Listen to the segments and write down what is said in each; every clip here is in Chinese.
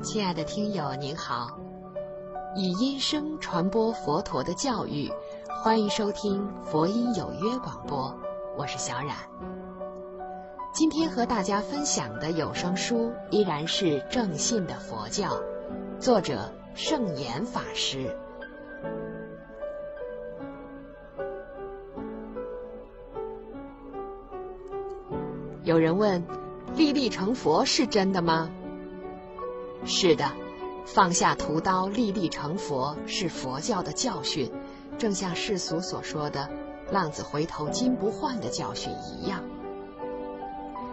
亲爱的听友您好，以音声传播佛陀的教育，欢迎收听佛音有约广播，我是小冉。今天和大家分享的有声书依然是正信的佛教，作者圣严法师。有人问：立地成佛是真的吗？是的，放下屠刀，立地成佛是佛教的教训，正像世俗所说的“浪子回头金不换”的教训一样。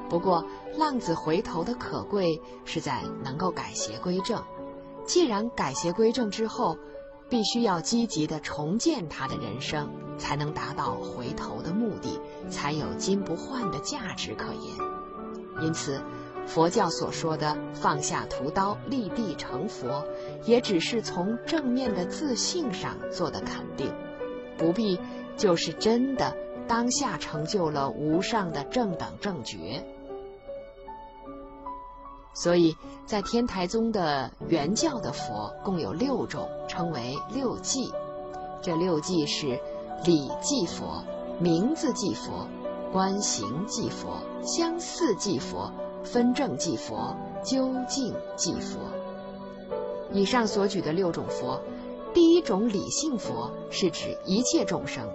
不过，浪子回头的可贵是在能够改邪归正。既然改邪归正之后，必须要积极的重建他的人生，才能达到回头的目的，才有金不换的价值可言。因此，佛教所说的放下屠刀，立地成佛，也只是从正面的自信上做的肯定，不必就是真的当下成就了无上的正等正觉。所以在天台宗的原教的佛共有六种，称为六记。这六记是理记佛、名字记佛、观行记佛、相似记佛、分正即佛、究竟即佛。以上所举的六种佛，第一种理性佛是指一切众生。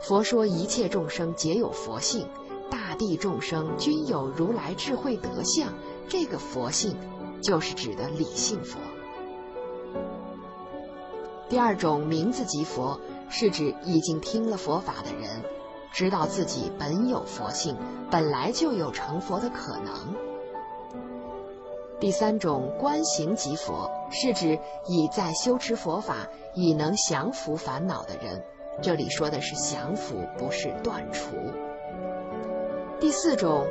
佛说一切众生皆有佛性，大地众生均有如来智慧德相。这个佛性，就是指的理性佛。第二种名字即佛，是指已经听了佛法的人，知道自己本有佛性，本来就有成佛的可能。第三种观行即佛，是指已在修持佛法，已能降伏烦恼的人。这里说的是降伏，不是断除。第四种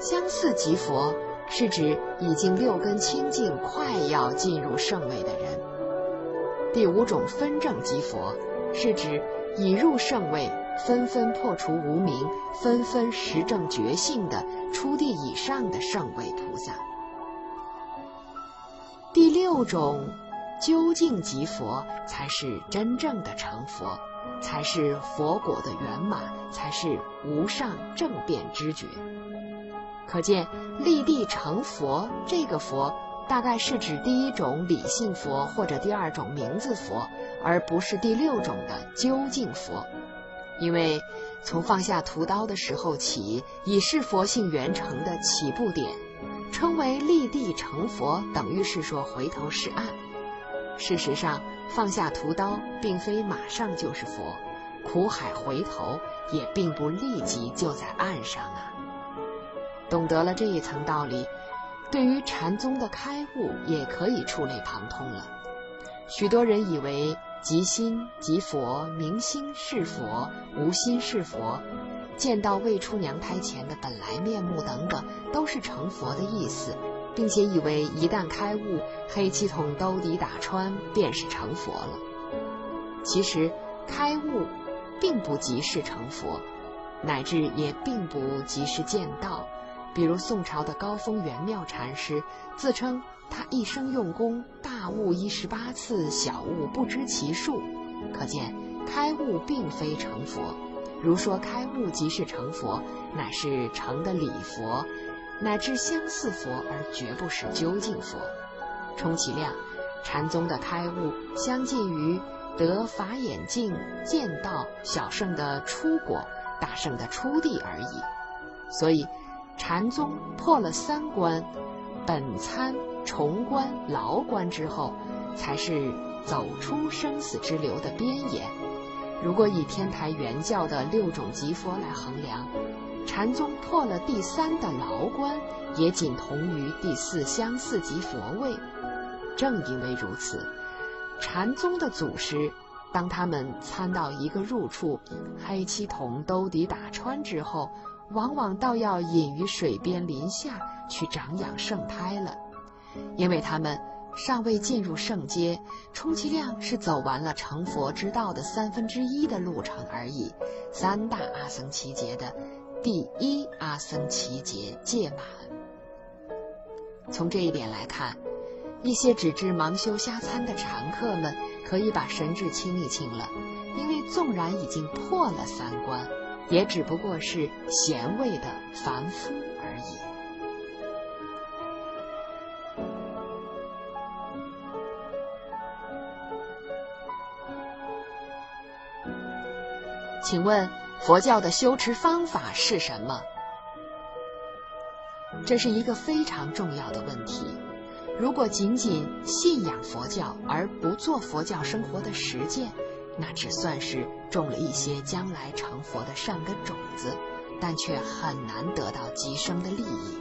相似即佛。是指已经六根清净，快要进入圣位的人。第五种分正即佛，是指已入圣位，纷纷破除无明，纷纷实证觉性的初地以上的圣位菩萨。第六种究竟即佛，才是真正的成佛，才是佛果的圆满，才是无上正变知觉。可见立地成佛，这个佛大概是指第一种理性佛或者第二种名字佛，而不是第六种的究竟佛。因为从放下屠刀的时候起，已是佛性圆成的起步点，称为立地成佛，等于是说回头是岸。事实上，放下屠刀并非马上就是佛，苦海回头也并不立即就在岸上啊。懂得了这一层道理，对于禅宗的开悟也可以触类旁通了。许多人以为即心即佛、明心是佛、无心是佛、见到未出娘胎前的本来面目等等，都是成佛的意思，并且以为一旦开悟，黑气筒兜底打穿便是成佛了。其实，开悟并不即是成佛，乃至也并不即是见道。比如宋朝的高峰圆妙禅师自称他一生用功，大悟一十八次，小悟不知其数。可见开悟并非成佛。如说开悟即是成佛，乃是成的理佛，乃至相似佛，而绝不是究竟佛。充其量，禅宗的开悟相近于得法眼镜、见道、小圣的出果、大圣的出地而已。所以。禅宗破了三关，本参、重关、牢关之后，才是走出生死之流的边沿。如果以天台原教的六种极佛来衡量，禅宗破了第三的牢关，也仅同于第四相似级佛位。正因为如此，禅宗的祖师，当他们参到一个入处，黑漆桶兜底打穿之后。往往倒要隐于水边林下去长养圣胎了，因为他们尚未进入圣阶，充其量是走完了成佛之道的三分之一的路程而已。三大阿僧祇劫的第一阿僧祇劫届满。从这一点来看，一些只知盲修瞎参的常客们，可以把神智清一清了，因为纵然已经破了三观，也只不过是贤位的凡夫而已。请问佛教的修持方法是什么？这是一个非常重要的问题。如果仅仅信仰佛教而不做佛教生活的实践，那只算是种了一些将来成佛的善根种子，但却很难得到极生的利益。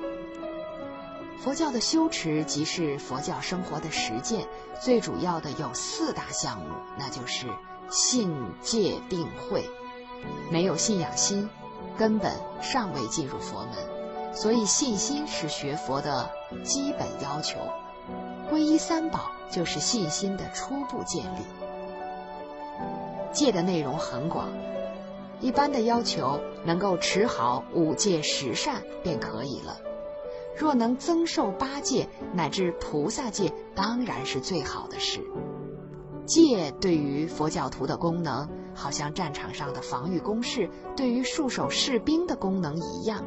佛教的修持即是佛教生活的实践，最主要的有四大项目，那就是信、戒、定、慧。没有信仰心，根本尚未进入佛门，所以信心是学佛的基本要求。皈依三宝就是信心的初步建立。戒的内容很广，一般的要求能够持好五戒十善便可以了。若能增寿八戒乃至菩萨戒，当然是最好的事。戒对于佛教徒的功能，好像战场上的防御工事对于戍守士兵的功能一样。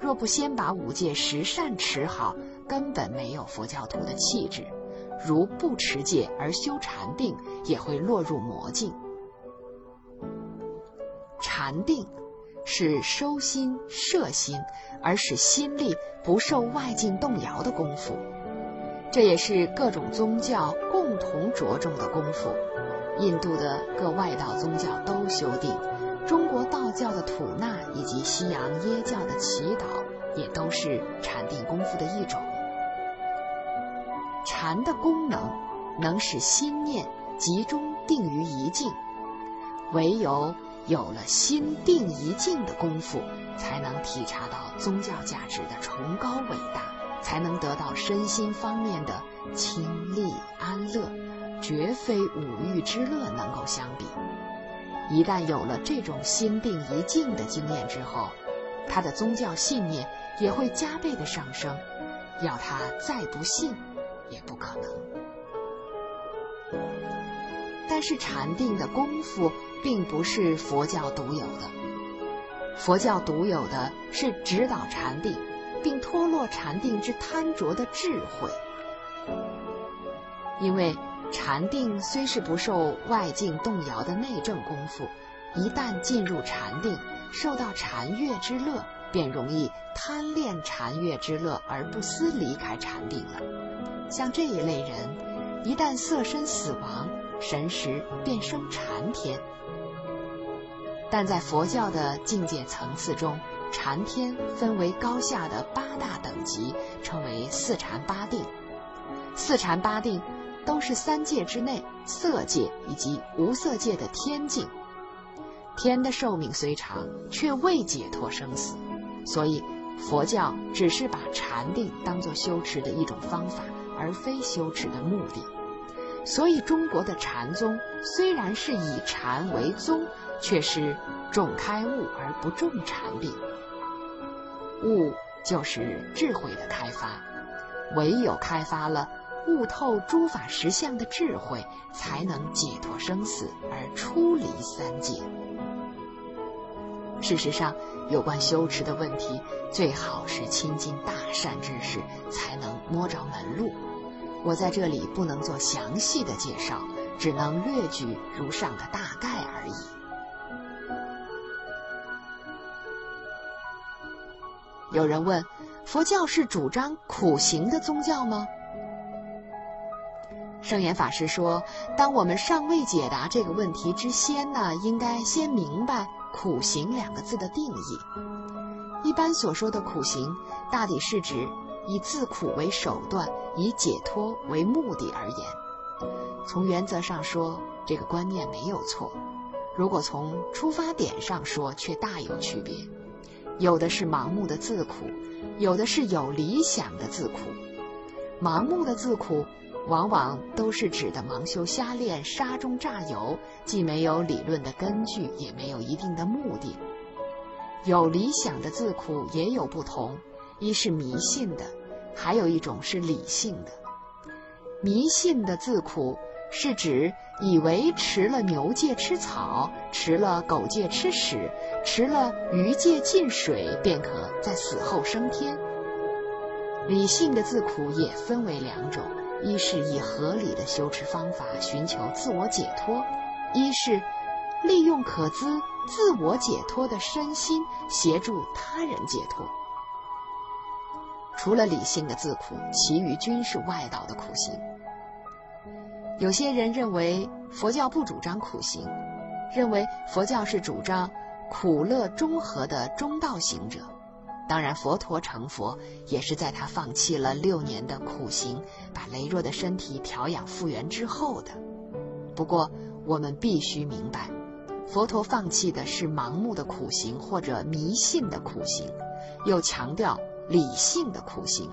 若不先把五戒十善持好，根本没有佛教徒的气质，如不持戒而修禅定，也会落入魔境。禅定是收心摄心，而使心力不受外境动摇的功夫。这也是各种宗教共同着重的功夫。印度的各外道宗教都修订，中国道教的吐纳以及西洋耶教的祈祷，也都是禅定功夫的一种。禅的功能能使心念集中定于一境，唯有有了心定一境的功夫，才能体察到宗教价值的崇高伟大，才能得到身心方面的清利安乐，绝非五欲之乐能够相比。一旦有了这种心定一境的经验之后，他的宗教信念也会加倍的上升，要他再不信。也不可能。但是禅定的功夫并不是佛教独有的，佛教独有的是指导禅定，并脱落禅定之贪着的智慧。因为禅定虽是不受外境动摇的内证功夫，一旦进入禅定，受到禅悦之乐，便容易贪恋禅悦之乐而不思离开禅定了。像这一类人，一旦色身死亡，神识便生禅天。但在佛教的境界层次中，禅天分为高下的八大等级，称为四禅八定。四禅八定都是三界之内色界以及无色界的天境。天的寿命虽长，却未解脱生死，所以佛教只是把禅定当作修持的一种方法。而非修持的目的，所以中国的禅宗虽然是以禅为宗，却是重开悟而不重禅定。悟就是智慧的开发，唯有开发了悟透诸法实相的智慧，才能解脱生死而出离三界。事实上，有关修持的问题，最好是亲近大善之士，才能摸着门路。我在这里不能做详细的介绍，只能略举如上的大概而已。有人问：佛教是主张苦行的宗教吗？圣严法师说：当我们尚未解答这个问题之先呢，应该先明白“苦行”两个字的定义。一般所说的苦行，大抵是指。以自苦为手段，以解脱为目的而言，从原则上说，这个观念没有错；如果从出发点上说，却大有区别。有的是盲目的自苦，有的是有理想的自苦。盲目的自苦，往往都是指的盲修瞎练、沙中榨油，既没有理论的根据，也没有一定的目的。有理想的自苦也有不同。一是迷信的，还有一种是理性的。迷信的自苦是指以为吃了牛界吃草，吃了狗界吃屎，吃了鱼界进水，便可在死后升天。理性的自苦也分为两种：一是以合理的修持方法寻求自我解脱；一是利用可资自我解脱的身心协助他人解脱。除了理性的自苦，其余均是外道的苦行。有些人认为佛教不主张苦行，认为佛教是主张苦乐中和的中道行者。当然，佛陀成佛也是在他放弃了六年的苦行，把羸弱的身体调养复原之后的。不过，我们必须明白，佛陀放弃的是盲目的苦行或者迷信的苦行，又强调。理性的苦行，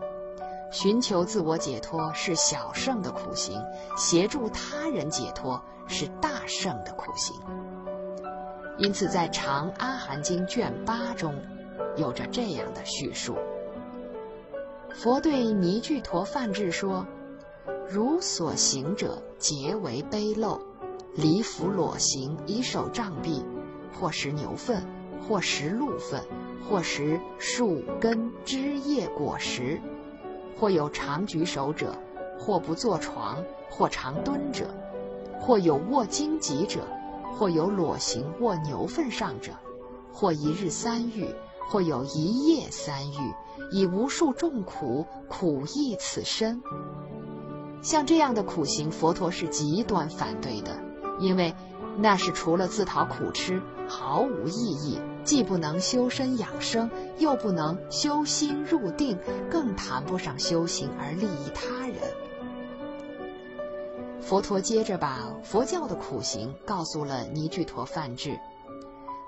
寻求自我解脱是小圣的苦行；协助他人解脱是大圣的苦行。因此，在《长阿含经》卷八中，有着这样的叙述：佛对尼俱陀梵志说：“如所行者，皆为卑陋，离服裸行，以手杖臂，或食牛粪，或食鹿粪。”或食树根枝叶果实，或有常举手者，或不坐床，或常蹲者，或有卧荆棘者，或有裸行卧牛粪上者，或一日三浴，或有一夜三浴，以无数众苦苦役此身。像这样的苦行，佛陀是极端反对的，因为那是除了自讨苦吃，毫无意义。既不能修身养生，又不能修心入定，更谈不上修行而利益他人。佛陀接着把佛教的苦行告诉了尼俱陀梵志：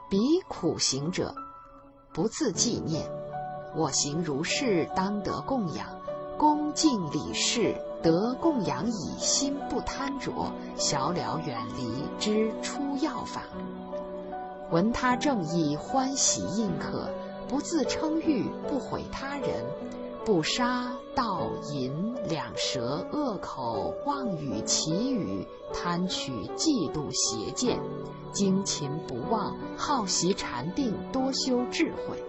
彼苦行者，不自纪念，我行如是，当得供养，恭敬礼事，得供养以心不贪着，小了远离之出要法。闻他正义，欢喜应可，不自称誉，不毁他人，不杀盗淫两舌恶口妄语绮语贪取嫉妒邪见，精勤不忘，好习禅定，多修智慧，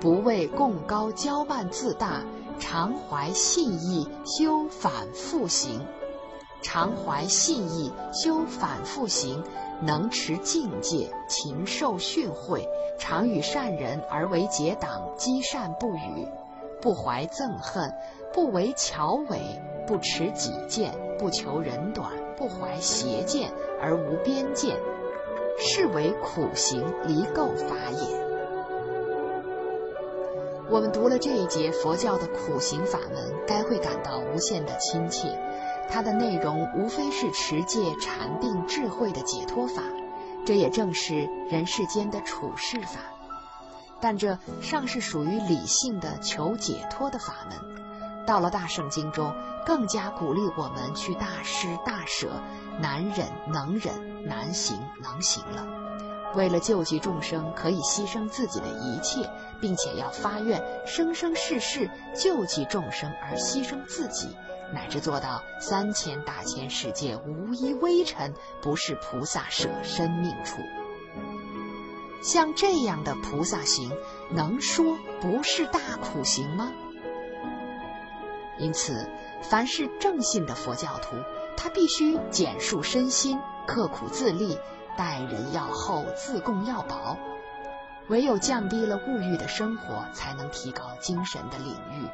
不为共高骄慢自大，常怀信义，修反复行，常怀信义，修反复行。能持境界，勤受训诲，常与善人而为结党，积善不语，不怀憎恨，不为巧伪，不持己见，不求人短，不怀邪见而无边见，是为苦行离垢法也。我们读了这一节佛教的苦行法门，该会感到无限的亲切。它的内容无非是持戒、禅定、智慧的解脱法，这也正是人世间的处世法。但这尚是属于理性的求解脱的法门。到了大圣经中，更加鼓励我们去大施大舍，难忍能忍，难行能行了。为了救济众生，可以牺牲自己的一切，并且要发愿生生世世救济众生而牺牲自己。乃至做到三千大千世界无一微尘不是菩萨舍生命处，像这样的菩萨行，能说不是大苦行吗？因此，凡是正信的佛教徒，他必须简述身心，刻苦自立，待人要厚，自供要薄。唯有降低了物欲的生活，才能提高精神的领域。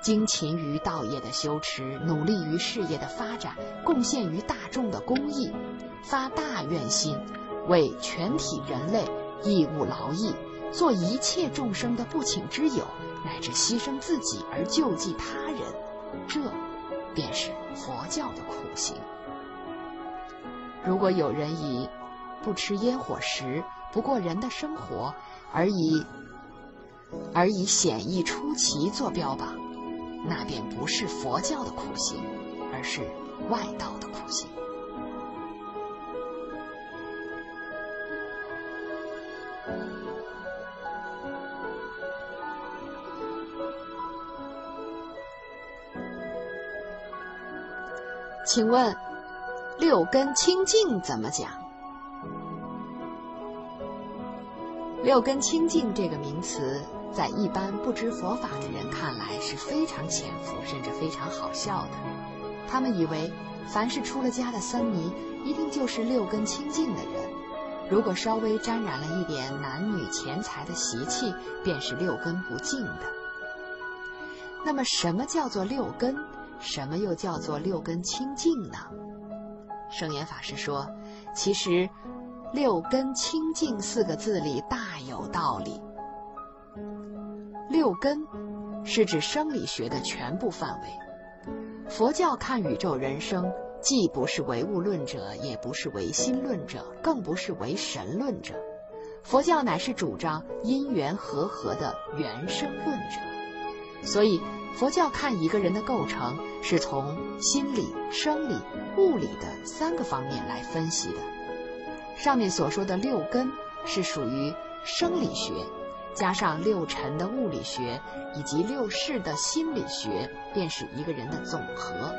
精勤于道业的修持，努力于事业的发展，贡献于大众的公益，发大愿心，为全体人类义务劳役，做一切众生的不请之友，乃至牺牲自己而救济他人，这便是佛教的苦行。如果有人以不吃烟火食、不过人的生活，而以而以显易出奇做标榜，那便不是佛教的苦行，而是外道的苦行。请问六根清净怎么讲？六根清净这个名词，在一般不知佛法的人看来是非常浅浮，甚至非常好笑的。他们以为，凡是出了家的僧尼，一定就是六根清净的人。如果稍微沾染了一点男女钱财的习气，便是六根不净的。那么，什么叫做六根？什么又叫做六根清净呢？圣严法师说，其实。六根清净四个字里大有道理。六根是指生理学的全部范围。佛教看宇宙人生，既不是唯物论者，也不是唯心论者，更不是唯神论者。佛教乃是主张因缘和合的原生论者。所以，佛教看一个人的构成，是从心理、生理、物理的三个方面来分析的。上面所说的六根是属于生理学，加上六尘的物理学以及六世的心理学，便是一个人的总和。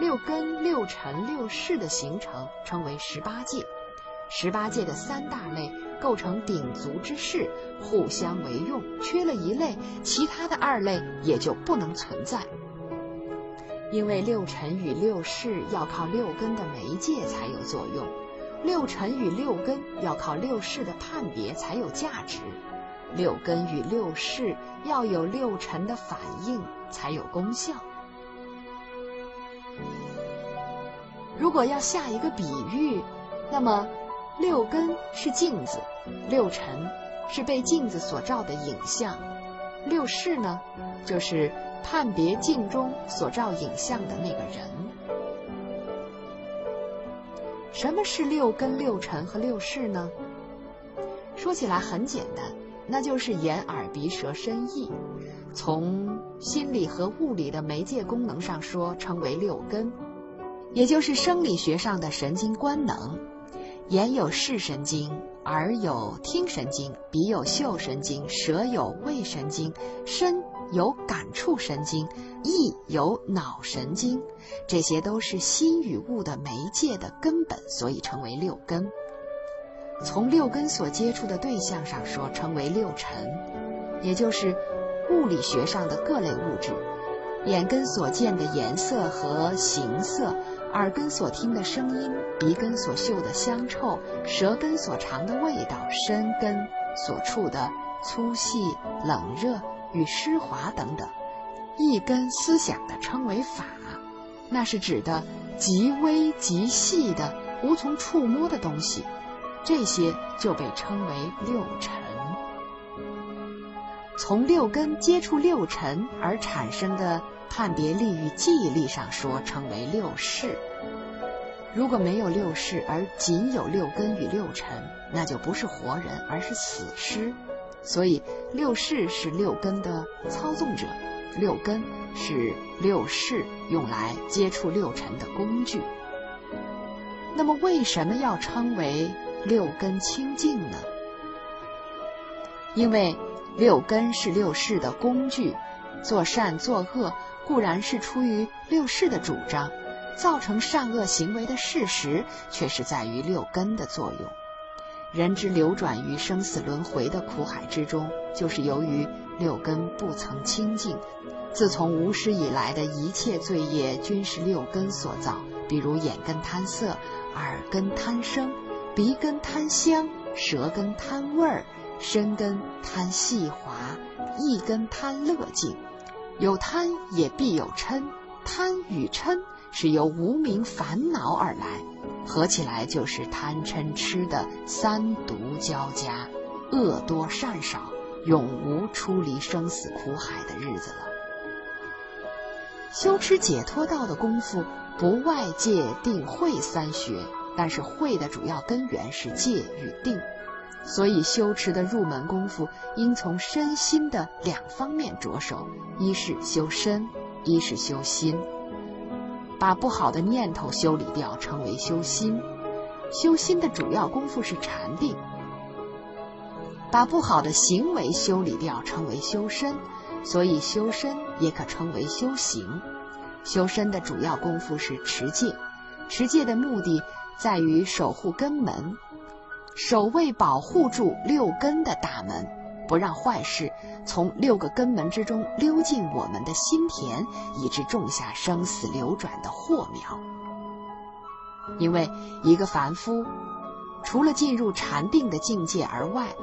六根、六尘、六世的形成称为十八界。十八界的三大类构成鼎足之势，互相为用，缺了一类，其他的二类也就不能存在。因为六尘与六世要靠六根的媒介才有作用。六尘与六根要靠六世的判别才有价值，六根与六世要有六尘的反应才有功效。如果要下一个比喻，那么六根是镜子，六尘是被镜子所照的影像，六世呢，就是判别镜中所照影像的那个人。什么是六根、六尘和六识呢？说起来很简单，那就是眼、耳、鼻、舌、身、意。从心理和物理的媒介功能上说，称为六根，也就是生理学上的神经官能。眼有视神经，耳有听神经，鼻有嗅神经，舌有味神经，身。有感触神经，意有脑神经，这些都是心与物的媒介的根本，所以称为六根。从六根所接触的对象上说，称为六尘，也就是物理学上的各类物质。眼根所见的颜色和形色，耳根所听的声音，鼻根所嗅的香臭，舌根所尝的味道，身根所触的粗细冷热。与湿滑等等，一根思想的称为法，那是指的极微极细的无从触摸的东西，这些就被称为六尘。从六根接触六尘而产生的判别力与记忆力上说，称为六识。如果没有六识，而仅有六根与六尘，那就不是活人，而是死尸。所以，六识是六根的操纵者，六根是六识用来接触六尘的工具。那么，为什么要称为六根清净呢？因为六根是六识的工具，做善做恶固然是出于六识的主张，造成善恶行为的事实却是在于六根的作用。人之流转于生死轮回的苦海之中，就是由于六根不曾清净。自从无始以来的一切罪业，均是六根所造。比如眼根贪色，耳根贪声，鼻根贪香，舌根贪味儿，身根贪细滑，意根贪乐境。有贪也必有嗔，贪与嗔是由无名烦恼而来。合起来就是贪嗔痴的三毒交加，恶多善少，永无出离生死苦海的日子了。修持解脱道的功夫不外界定慧三学，但是慧的主要根源是戒与定，所以修持的入门功夫应从身心的两方面着手：一是修身，一是修心。把不好的念头修理掉，称为修心。修心的主要功夫是禅定。把不好的行为修理掉，称为修身。所以修身也可称为修行。修身的主要功夫是持戒，持戒的目的在于守护根门，守卫保护住六根的大门，不让坏事从六个根门之中溜进我们的心田，以致种下生死流转的祸苗。因为一个凡夫，除了进入禅定的境界而外，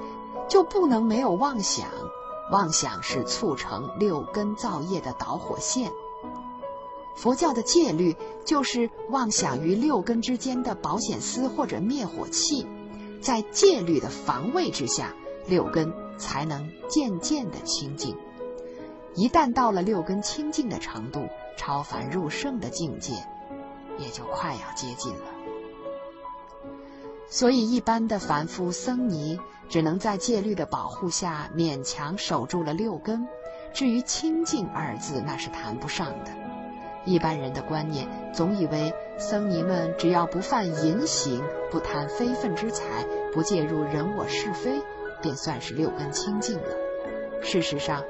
就不能没有妄想。妄想是促成六根造业的导火线。佛教的戒律就是妄想于六根之间的保险丝或者灭火器，在戒律的防卫之下，六根才能渐渐的清净。一旦到了六根清净的程度，超凡入圣的境界也就快要接近了。所以，一般的凡夫僧尼。只能在戒律的保护下勉强守住了六根，至于清净二字，那是谈不上的。一般人的观念总以为僧尼们只要不犯淫行，不贪非分之财，不介入人我是非，便算是六根清净了。事实上，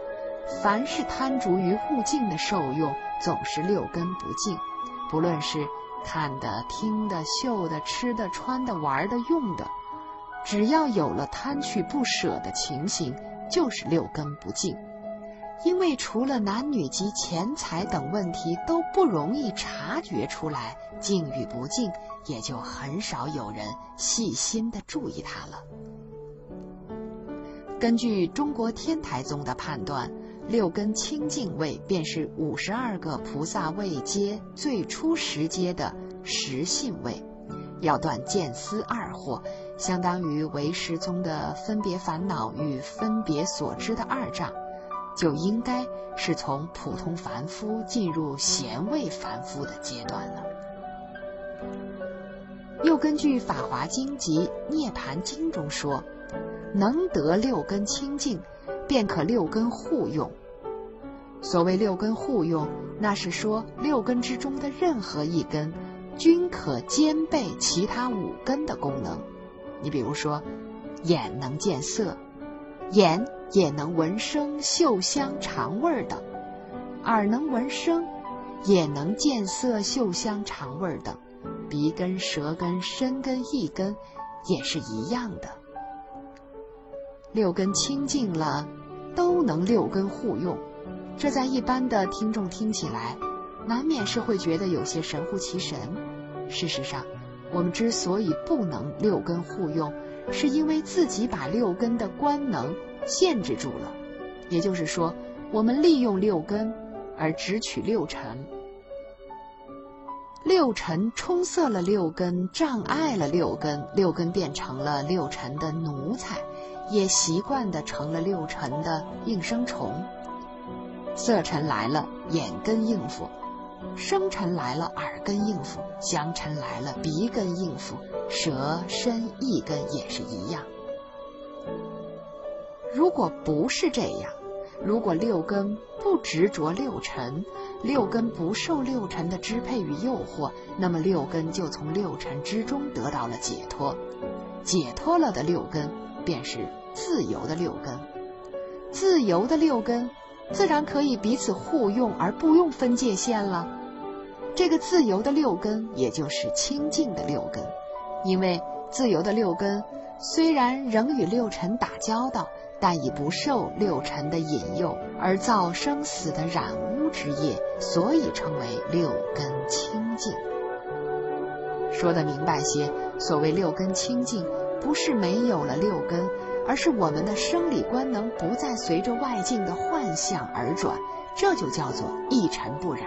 凡是贪着于物境的受用，总是六根不净。不论是看的、听的、嗅的、吃的、穿的、玩的、用的。只要有了贪去不舍的情形，就是六根不净。因为除了男女及钱财等问题都不容易察觉出来，净与不净，也就很少有人细心的注意它了。根据中国天台宗的判断，六根清净位便是五十二个菩萨位阶最初十阶的实信位，要断见思二惑。相当于唯识宗的分别烦恼与分别所知的二障，就应该是从普通凡夫进入贤位凡夫的阶段了。又根据《法华经》及《涅盘经》中说，能得六根清净，便可六根互用。所谓六根互用，那是说六根之中的任何一根，均可兼备其他五根的功能。你比如说，眼能见色，眼也能闻声、嗅香、尝味等；耳能闻声，也能见色、嗅香、尝味等；鼻根、舌根、身根、意根也是一样的。六根清净了，都能六根互用。这在一般的听众听起来，难免是会觉得有些神乎其神。事实上，我们之所以不能六根互用，是因为自己把六根的官能限制住了。也就是说，我们利用六根，而只取六尘。六尘冲塞了六根，障碍了六根，六根变成了六尘的奴才，也习惯的成了六尘的应声虫。色尘来了，眼根应付。生尘来了，耳根应付；香尘来了，鼻根应付；舌身意根也是一样。如果不是这样，如果六根不执着六尘，六根不受六尘的支配与诱惑，那么六根就从六尘之中得到了解脱。解脱了的六根，便是自由的六根。自由的六根。自然可以彼此互用，而不用分界线了。这个自由的六根，也就是清净的六根。因为自由的六根虽然仍与六尘打交道，但已不受六尘的引诱而造生死的染污之业，所以称为六根清净。说的明白些，所谓六根清净，不是没有了六根。而是我们的生理官能不再随着外境的幻象而转，这就叫做一尘不染。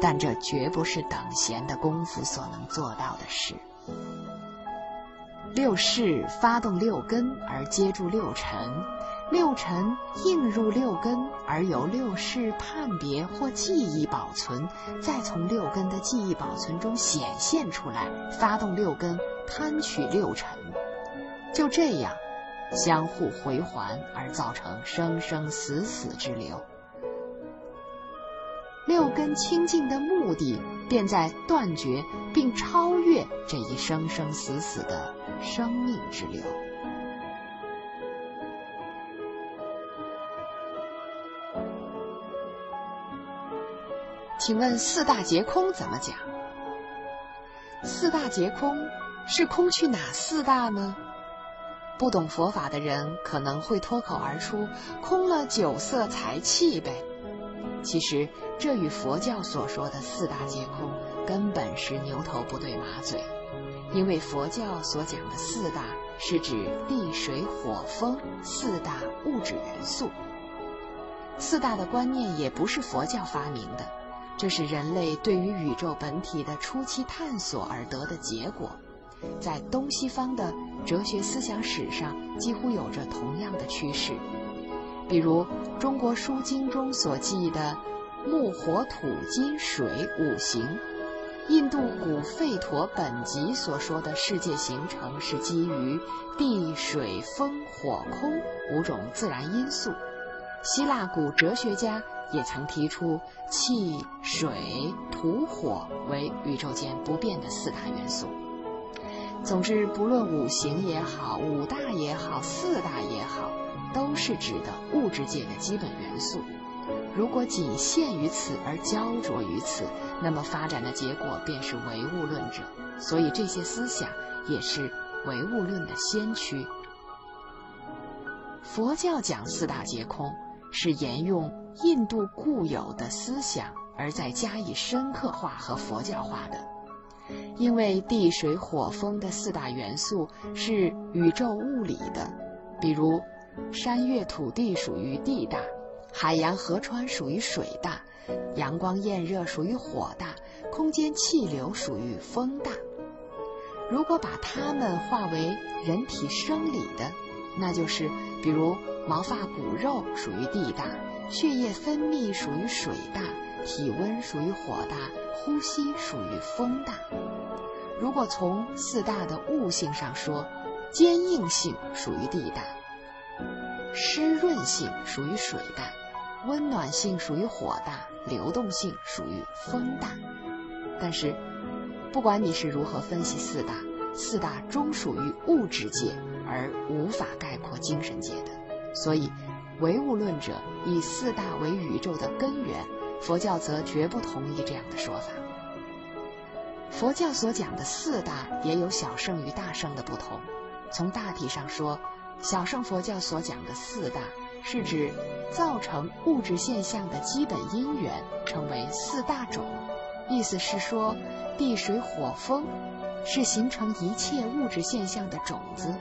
但这绝不是等闲的功夫所能做到的事。六识发动六根而接住六尘，六尘映入六根而由六识判别或记忆保存，再从六根的记忆保存中显现出来，发动六根贪取六尘。就这样。相互回环而造成生生死死之流。六根清净的目的，便在断绝并超越这一生生死死的生命之流。请问四大皆空怎么讲？四大皆空是空去哪四大呢？不懂佛法的人可能会脱口而出：“空了酒色财气呗。”其实这与佛教所说的四大皆空根本是牛头不对马嘴，因为佛教所讲的四大是指地水火风四大物质元素。四大的观念也不是佛教发明的，这是人类对于宇宙本体的初期探索而得的结果，在东西方的哲学思想史上几乎有着同样的趋势。比如中国书经中所记的木、火、土、金、水五行，印度古吠陀本集所说的世界形成是基于地、水、风、火、空五种自然因素。希腊古哲学家也曾提出气、水、土、火为宇宙间不变的四大元素。总之，不论五行也好，五大也好，四大也好，都是指的物质界的基本元素。如果仅限于此而焦灼于此，那么发展的结果便是唯物论者。所以，这些思想也是唯物论的先驱。佛教讲四大皆空。是沿用印度固有的思想，而再加以深刻化和佛教化的。因为地水火风的四大元素是宇宙物理的，比如山岳土地属于地大，海洋河川属于水大，阳光炎热属于火大，空间气流属于风大。如果把它们化为人体生理的，那就是比如。毛发骨肉属于地大，血液分泌属于水大，体温属于火大，呼吸属于风大。如果从四大的物性上说，坚硬性属于地大，湿润性属于水大，温暖性属于火大，流动性属于风大。但是，不管你是如何分析四大，四大终属于物质界，而无法概括精神界的。所以，唯物论者以四大为宇宙的根源，佛教则绝不同意这样的说法。佛教所讲的四大也有小圣与大圣的不同。从大体上说，小圣佛教所讲的四大是指造成物质现象的基本因缘，称为四大种。意思是说，地水火风是形成一切物质现象的种子，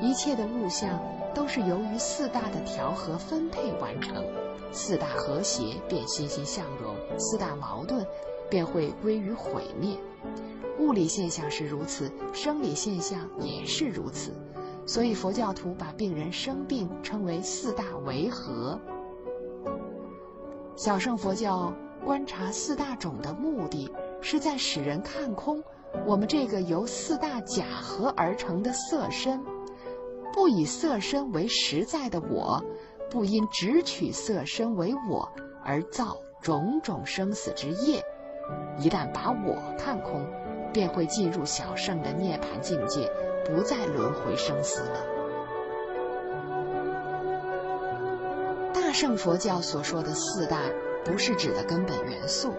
一切的物象。都是由于四大的调和分配完成，四大和谐便欣欣向荣，四大矛盾便会归于毁灭。物理现象是如此，生理现象也是如此。所以佛教徒把病人生病称为四大为和。小乘佛教观察四大种的目的，是在使人看空我们这个由四大假合而成的色身。不以色身为实在的我，不因只取色身为我而造种种生死之业。一旦把我看空，便会进入小圣的涅槃境界，不再轮回生死了。大圣佛教所说的四大，不是指的根本元素，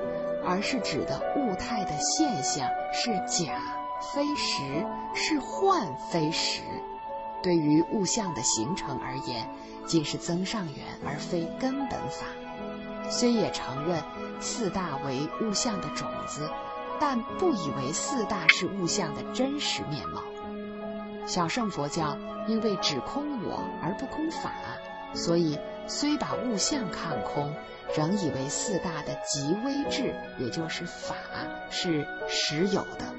而是指的物态的现象，是假非实，是幻非实。对于物象的形成而言，仅是增上缘，而非根本法。虽也承认四大为物象的种子，但不以为四大是物象的真实面貌。小乘佛教因为只空我而不空法，所以虽把物象看空，仍以为四大的极微智，也就是法，是实有的。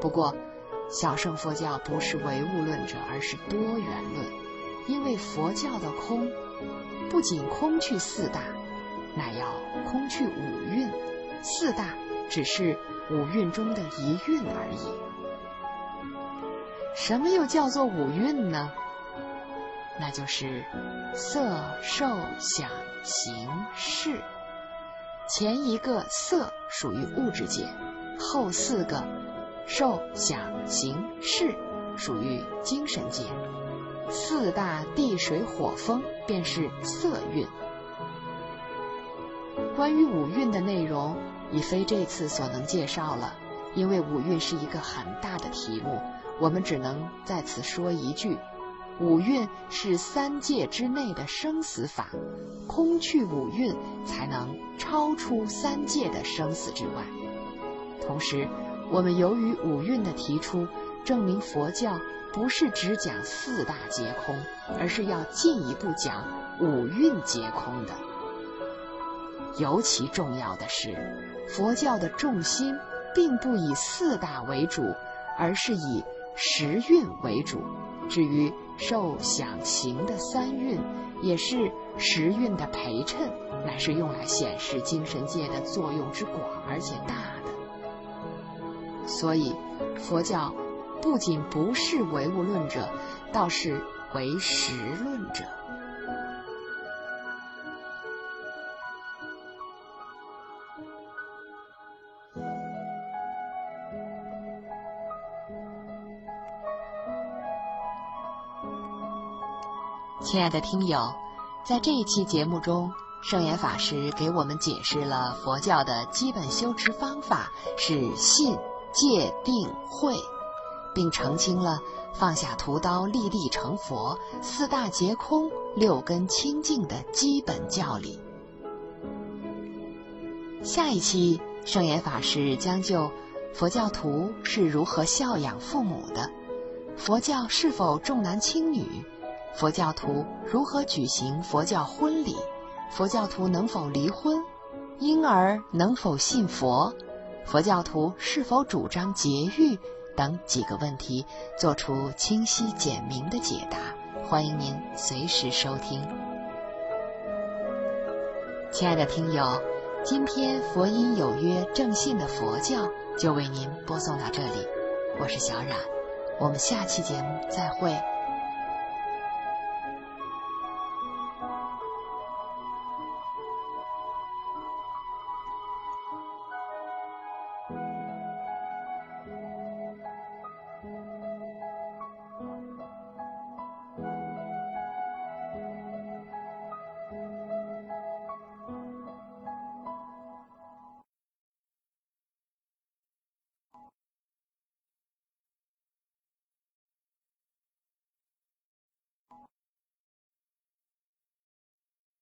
不过，小乘佛教不是唯物论者，而是多元论，因为佛教的空不仅空去四大，乃要空去五蕴，四大只是五蕴中的一蕴而已。什么又叫做五蕴呢？那就是色、受、想、行、识。前一个色属于物质界，后四个。受想行识属于精神界，四大地水火风便是色蕴。关于五蕴的内容已非这次所能介绍了，因为五蕴是一个很大的题目，我们只能在此说一句：五蕴是三界之内的生死法，空去五蕴，才能超出三界的生死之外。同时，我们由于五蕴的提出，证明佛教不是只讲四大皆空，而是要进一步讲五蕴皆空的。尤其重要的是，佛教的重心并不以四大为主，而是以十蕴为主。至于受想行的三蕴，也是十蕴的陪衬，乃是用来显示精神界的作用之广而且大的。所以，佛教不仅不是唯物论者，倒是唯识论者。亲爱的听友，在这一期节目中，圣严法师给我们解释了佛教的基本修持方法是信、戒、定、慧，并澄清了放下屠刀立地成佛、四大皆空、六根清净的基本教理。下一期，圣严法师将就佛教徒是如何孝养父母的，佛教是否重男轻女。佛教徒如何举行佛教婚礼？佛教徒能否离婚？婴儿能否信佛？佛教徒是否主张节育？等几个问题，做出清晰简明的解答。欢迎您随时收听。亲爱的听友，今天佛音有约正信的佛教就为您播送到这里，我是小冉，我们下期节目再会。